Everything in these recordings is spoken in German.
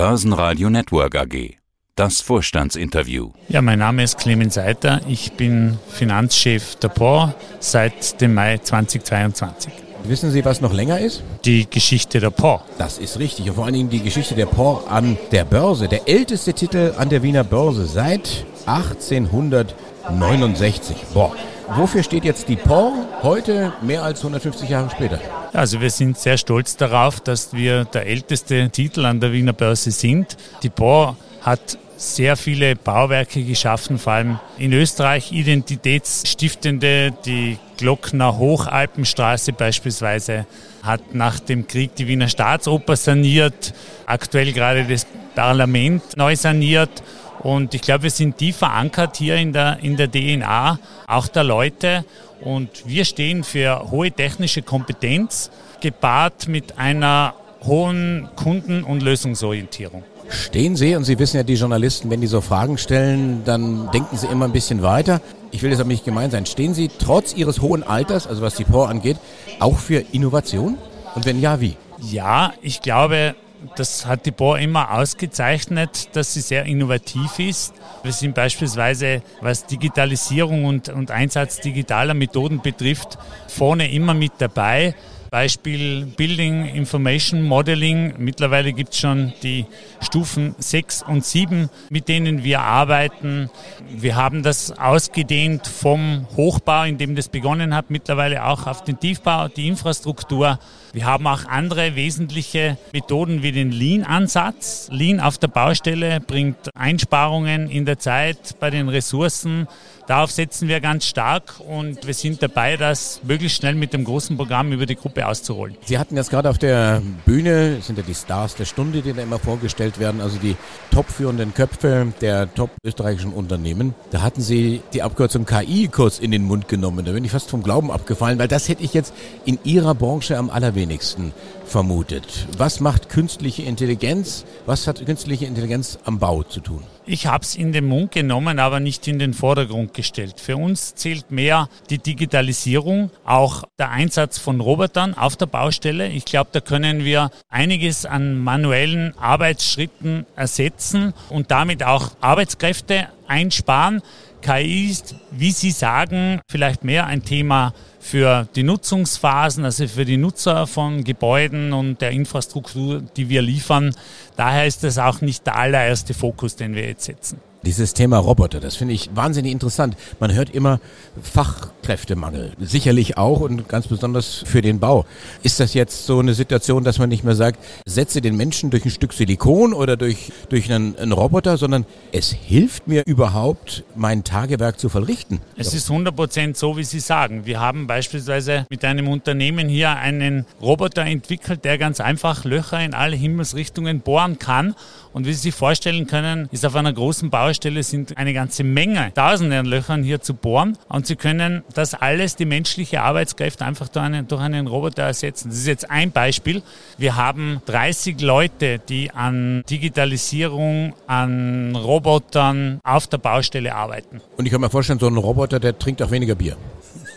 Börsenradio Network AG. Das Vorstandsinterview. Ja, mein Name ist Clemens Seiter. Ich bin Finanzchef der POR seit dem Mai 2022. Wissen Sie, was noch länger ist? Die Geschichte der POR. Das ist richtig. Und vor allen Dingen die Geschichte der POR an der Börse. Der älteste Titel an der Wiener Börse seit 1869. Boah. Wofür steht jetzt die POR heute mehr als 150 Jahre später? Also wir sind sehr stolz darauf, dass wir der älteste Titel an der Wiener Börse sind. Die POR hat sehr viele Bauwerke geschaffen, vor allem in Österreich identitätsstiftende. Die Glockner Hochalpenstraße beispielsweise hat nach dem Krieg die Wiener Staatsoper saniert, aktuell gerade das Parlament neu saniert und ich glaube, wir sind tief verankert hier in der, in der DNA, auch der Leute. Und wir stehen für hohe technische Kompetenz, gepaart mit einer hohen Kunden- und Lösungsorientierung. Stehen Sie, und Sie wissen ja, die Journalisten, wenn die so Fragen stellen, dann denken sie immer ein bisschen weiter. Ich will das aber nicht gemein sein. Stehen Sie trotz Ihres hohen Alters, also was die POR angeht, auch für Innovation? Und wenn ja, wie? Ja, ich glaube, das hat die Bohr immer ausgezeichnet, dass sie sehr innovativ ist. Wir sind beispielsweise, was Digitalisierung und, und Einsatz digitaler Methoden betrifft, vorne immer mit dabei. Beispiel Building Information Modeling. Mittlerweile gibt es schon die Stufen 6 und 7, mit denen wir arbeiten. Wir haben das ausgedehnt vom Hochbau, in dem das begonnen hat, mittlerweile auch auf den Tiefbau, die Infrastruktur. Wir haben auch andere wesentliche Methoden wie den Lean-Ansatz. Lean auf der Baustelle bringt Einsparungen in der Zeit bei den Ressourcen. Darauf setzen wir ganz stark und wir sind dabei, das möglichst schnell mit dem großen Programm über die Gruppe auszurollen. Sie hatten jetzt gerade auf der Bühne, sind ja die Stars der Stunde, die da immer vorgestellt werden, also die topführenden Köpfe der top österreichischen Unternehmen. Da hatten Sie die Abkürzung KI kurz in den Mund genommen. Da bin ich fast vom Glauben abgefallen, weil das hätte ich jetzt in Ihrer Branche am allerwenigsten vermutet. Was macht künstliche Intelligenz? Was hat künstliche Intelligenz am Bau zu tun? Ich habe es in den Mund genommen, aber nicht in den Vordergrund gestellt. Für uns zählt mehr die Digitalisierung, auch der Einsatz von Robotern auf der Baustelle. Ich glaube, da können wir einiges an manuellen Arbeitsschritten ersetzen und damit auch Arbeitskräfte einsparen. KI ist, wie Sie sagen, vielleicht mehr ein Thema für die Nutzungsphasen, also für die Nutzer von Gebäuden und der Infrastruktur, die wir liefern. Daher ist das auch nicht der allererste Fokus, den wir jetzt setzen. Dieses Thema Roboter, das finde ich wahnsinnig interessant. Man hört immer Fachkräftemangel. Sicherlich auch und ganz besonders für den Bau. Ist das jetzt so eine Situation, dass man nicht mehr sagt, setze den Menschen durch ein Stück Silikon oder durch, durch einen, einen Roboter, sondern es hilft mir überhaupt, mein Tagewerk zu verrichten? Es ist 100 Prozent so, wie Sie sagen. Wir haben beispielsweise mit einem Unternehmen hier einen Roboter entwickelt, der ganz einfach Löcher in alle Himmelsrichtungen bohren kann. Und wie Sie sich vorstellen können, ist auf einer großen Baustelle Baustelle sind eine ganze Menge, tausende Löchern hier zu bohren und Sie können das alles, die menschliche Arbeitskräfte einfach durch einen, durch einen Roboter ersetzen. Das ist jetzt ein Beispiel. Wir haben 30 Leute, die an Digitalisierung, an Robotern auf der Baustelle arbeiten. Und ich kann mir vorstellen, so ein Roboter, der trinkt auch weniger Bier.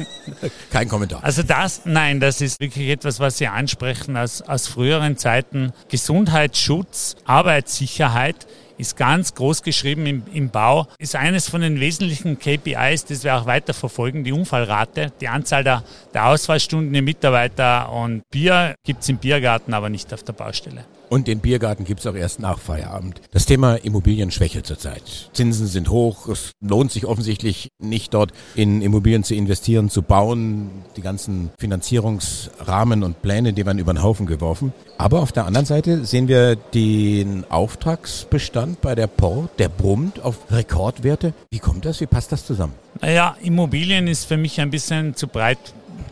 Kein Kommentar. Also das, nein, das ist wirklich etwas, was Sie ansprechen aus, aus früheren Zeiten. Gesundheitsschutz, Arbeitssicherheit ist ganz groß geschrieben im, im Bau, ist eines von den wesentlichen KPIs, das wir auch weiter verfolgen, die Unfallrate, die Anzahl der, der Ausfallstunden der Mitarbeiter und Bier gibt es im Biergarten, aber nicht auf der Baustelle. Und den Biergarten gibt es auch erst nach Feierabend. Das Thema Immobilien schwächelt zurzeit. Zinsen sind hoch. Es lohnt sich offensichtlich nicht dort in Immobilien zu investieren, zu bauen. Die ganzen Finanzierungsrahmen und Pläne, die werden über den Haufen geworfen. Aber auf der anderen Seite sehen wir den Auftragsbestand bei der POR, der brummt auf Rekordwerte. Wie kommt das? Wie passt das zusammen? Naja, Immobilien ist für mich ein bisschen zu breit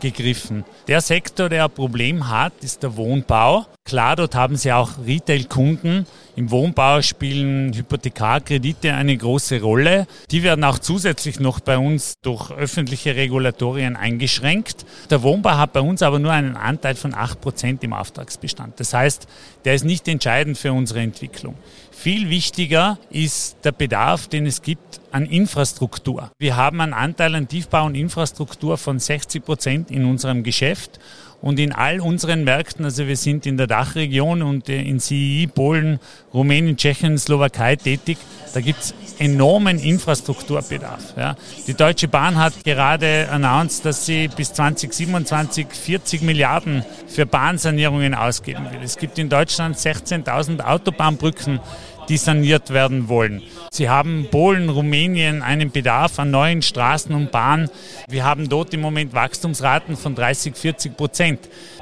gegriffen. Der Sektor, der ein Problem hat, ist der Wohnbau. Klar, dort haben sie auch Retail-Kunden. Im Wohnbau spielen Hypothekarkredite eine große Rolle. Die werden auch zusätzlich noch bei uns durch öffentliche Regulatorien eingeschränkt. Der Wohnbau hat bei uns aber nur einen Anteil von 8% im Auftragsbestand. Das heißt, der ist nicht entscheidend für unsere Entwicklung. Viel wichtiger ist der Bedarf, den es gibt an Infrastruktur. Wir haben einen Anteil an Tiefbau und Infrastruktur von 60 Prozent in unserem Geschäft Und in all unseren Märkten, also wir sind in der Dachregion und in CEI, Polen, Rumänien, Tschechien, Slowakei tätig, da gibt es enormen Infrastrukturbedarf. Ja. Die Deutsche Bahn hat gerade announced, dass sie bis 2027 40 Milliarden für Bahnsanierungen ausgeben will. Es gibt in Deutschland 16.000 Autobahnbrücken, die saniert werden wollen. Sie haben Polen, Rumänien einen Bedarf an neuen Straßen und Bahnen. Wir haben dort im Moment Wachstumsraten von 30, 40 Prozent.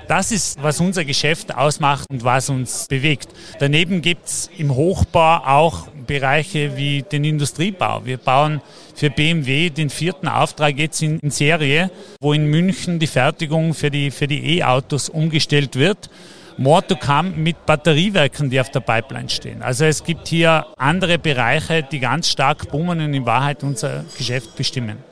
Das ist, was unser Geschäft ausmacht und was uns bewegt. Daneben gibt es im Hochbau auch Bereiche wie den Industriebau. Wir bauen für BMW den vierten Auftrag jetzt in, in Serie, wo in München die Fertigung für die für die E-Autos umgestellt wird more to come mit Batteriewerken, die auf der Pipeline stehen. Also es gibt hier andere Bereiche, die ganz stark boomen und in Wahrheit unser Geschäft bestimmen.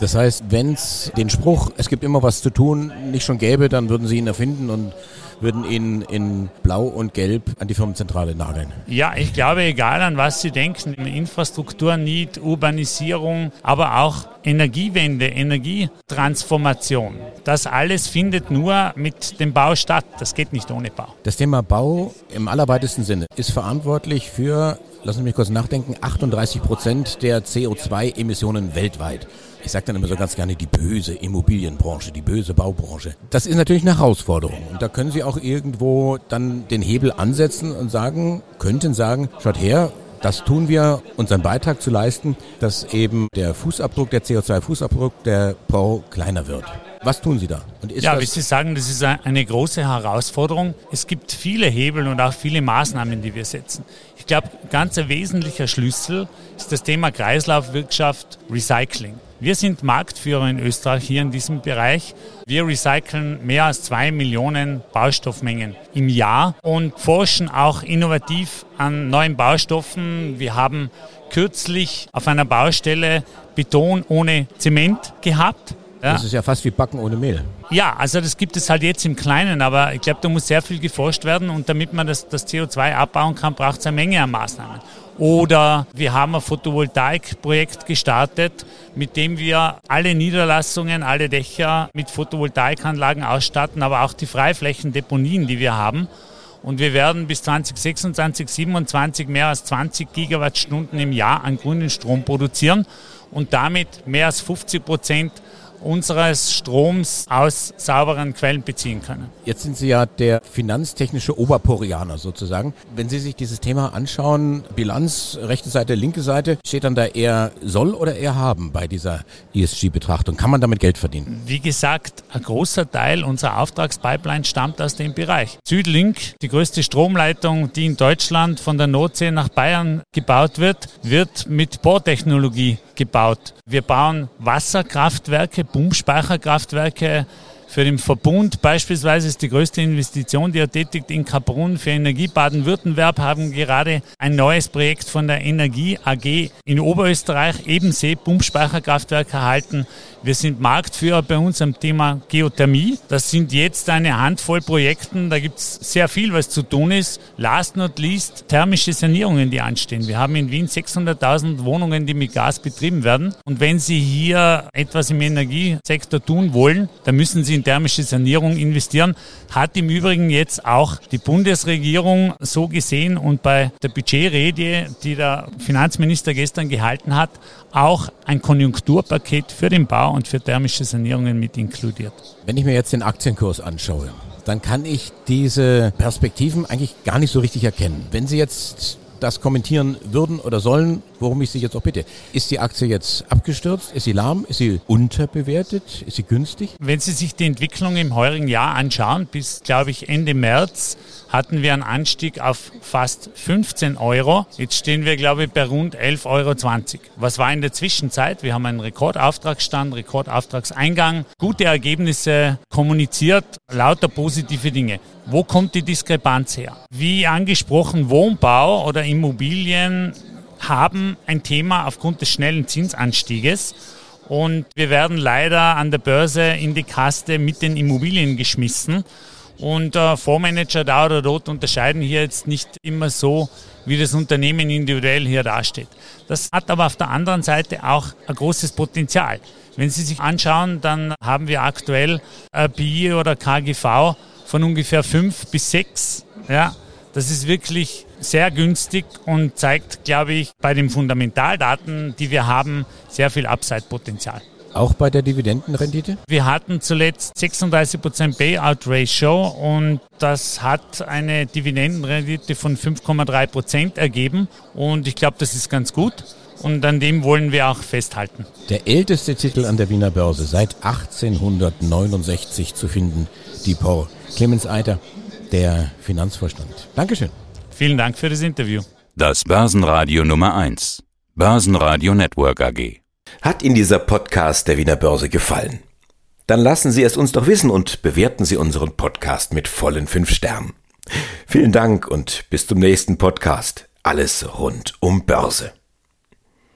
Das heißt, wenn es den Spruch, es gibt immer was zu tun, nicht schon gäbe, dann würden Sie ihn erfinden und würden ihn in Blau und Gelb an die Firmenzentrale nageln. Ja, ich glaube, egal an was Sie denken, Infrastruktur, Need, Urbanisierung, aber auch Energiewende, Energietransformation. Das alles findet nur mit dem Bau statt. Das geht nicht ohne Bau. Das Thema Bau im allerweitesten Sinne ist verantwortlich für, lassen Sie mich kurz nachdenken, 38 Prozent der CO2-Emissionen weltweit. Ich sage dann immer so ganz gerne die böse Immobilienbranche, die böse Baubranche. Das ist natürlich eine Herausforderung. Und da können Sie auch irgendwo dann den Hebel ansetzen und sagen, könnten sagen, schaut her, das tun wir, unseren Beitrag zu leisten, dass eben der Fußabdruck, der CO2-Fußabdruck der Bau kleiner wird. Was tun Sie da? ja, wie Sie sagen, das ist eine große Herausforderung. Es gibt viele Hebel und auch viele Maßnahmen, die wir setzen. Ich glaube, ganz ein wesentlicher Schlüssel ist das Thema Kreislaufwirtschaft, Recycling. Wir sind Marktführer in Österreich hier in diesem Bereich. Wir recyceln mehr als zwei Millionen Baustoffmengen im Jahr und forschen auch innovativ an neuen Baustoffen. Wir haben kürzlich auf einer Baustelle Beton ohne Zement gehabt. Ja. Das ist ja fast wie Backen ohne Mehl. Ja, also das gibt es halt jetzt im Kleinen, aber ich glaube, da muss sehr viel geforscht werden und damit man das, das CO2 abbauen kann, braucht es eine Menge an Maßnahmen. Oder wir haben ein Photovoltaikprojekt gestartet, mit dem wir alle Niederlassungen, alle Dächer mit Photovoltaikanlagen ausstatten, aber auch die Freiflächendeponien, die wir haben. Und wir werden bis 2026, 2027 mehr als 20 Gigawattstunden im Jahr an grünen Strom produzieren und damit mehr als 50 Prozent unseres Stroms aus sauberen Quellen beziehen können. Jetzt sind Sie ja der finanztechnische Oberporianer sozusagen. Wenn Sie sich dieses Thema anschauen, Bilanz, rechte Seite, linke Seite, steht dann da eher soll oder eher haben bei dieser ESG-Betrachtung? Kann man damit Geld verdienen? Wie gesagt, ein großer Teil unserer Auftragspipeline stammt aus dem Bereich. Südlink, die größte Stromleitung, die in Deutschland von der Nordsee nach Bayern gebaut wird, wird mit Bohrtechnologie gebaut. Wir bauen Wasserkraftwerke, Pumpspeicherkraftwerke für den Verbund beispielsweise ist die größte Investition, die er tätigt in Kaprun für Energie Baden-Württemberg, haben gerade ein neues Projekt von der Energie AG in Oberösterreich, Ebensee Pumpspeicherkraftwerk erhalten. Wir sind Marktführer bei uns am Thema Geothermie. Das sind jetzt eine Handvoll Projekten. Da gibt es sehr viel, was zu tun ist. Last not least thermische Sanierungen, die anstehen. Wir haben in Wien 600.000 Wohnungen, die mit Gas betrieben werden. Und wenn Sie hier etwas im Energiesektor tun wollen, dann müssen Sie in thermische Sanierung investieren. Hat im Übrigen jetzt auch die Bundesregierung so gesehen und bei der Budgetrede, die der Finanzminister gestern gehalten hat, auch ein Konjunkturpaket für den Bau und für thermische Sanierungen mit inkludiert. Wenn ich mir jetzt den Aktienkurs anschaue, dann kann ich diese Perspektiven eigentlich gar nicht so richtig erkennen. Wenn Sie jetzt das kommentieren würden oder sollen, worum ich Sie jetzt auch bitte. Ist die Aktie jetzt abgestürzt? Ist sie lahm? Ist sie unterbewertet? Ist sie günstig? Wenn Sie sich die Entwicklung im heurigen Jahr anschauen, bis, glaube ich, Ende März hatten wir einen Anstieg auf fast 15 Euro. Jetzt stehen wir, glaube ich, bei rund 11,20 Euro. Was war in der Zwischenzeit? Wir haben einen Rekordauftragsstand, Rekordauftragseingang, gute Ergebnisse kommuniziert, lauter positive Dinge. Wo kommt die Diskrepanz her? Wie angesprochen, Wohnbau oder Immobilien haben ein Thema aufgrund des schnellen Zinsanstieges. Und wir werden leider an der Börse in die Kaste mit den Immobilien geschmissen. Und äh, Fondsmanager da oder dort unterscheiden hier jetzt nicht immer so, wie das Unternehmen individuell hier dasteht. Das hat aber auf der anderen Seite auch ein großes Potenzial. Wenn Sie sich anschauen, dann haben wir aktuell ein BI oder KGV von ungefähr fünf bis sechs. Ja, das ist wirklich sehr günstig und zeigt, glaube ich, bei den Fundamentaldaten, die wir haben, sehr viel Upside-Potenzial. Auch bei der Dividendenrendite? Wir hatten zuletzt 36% Payout Ratio und das hat eine Dividendenrendite von 5,3% ergeben und ich glaube, das ist ganz gut und an dem wollen wir auch festhalten. Der älteste Titel an der Wiener Börse seit 1869 zu finden, die POR. Clemens Eiter, der Finanzvorstand. Dankeschön. Vielen Dank für das Interview. Das Börsenradio Nummer 1. Börsenradio Network AG. Hat Ihnen dieser Podcast der Wiener Börse gefallen? Dann lassen Sie es uns doch wissen und bewerten Sie unseren Podcast mit vollen fünf Sternen. Vielen Dank und bis zum nächsten Podcast. Alles rund um Börse.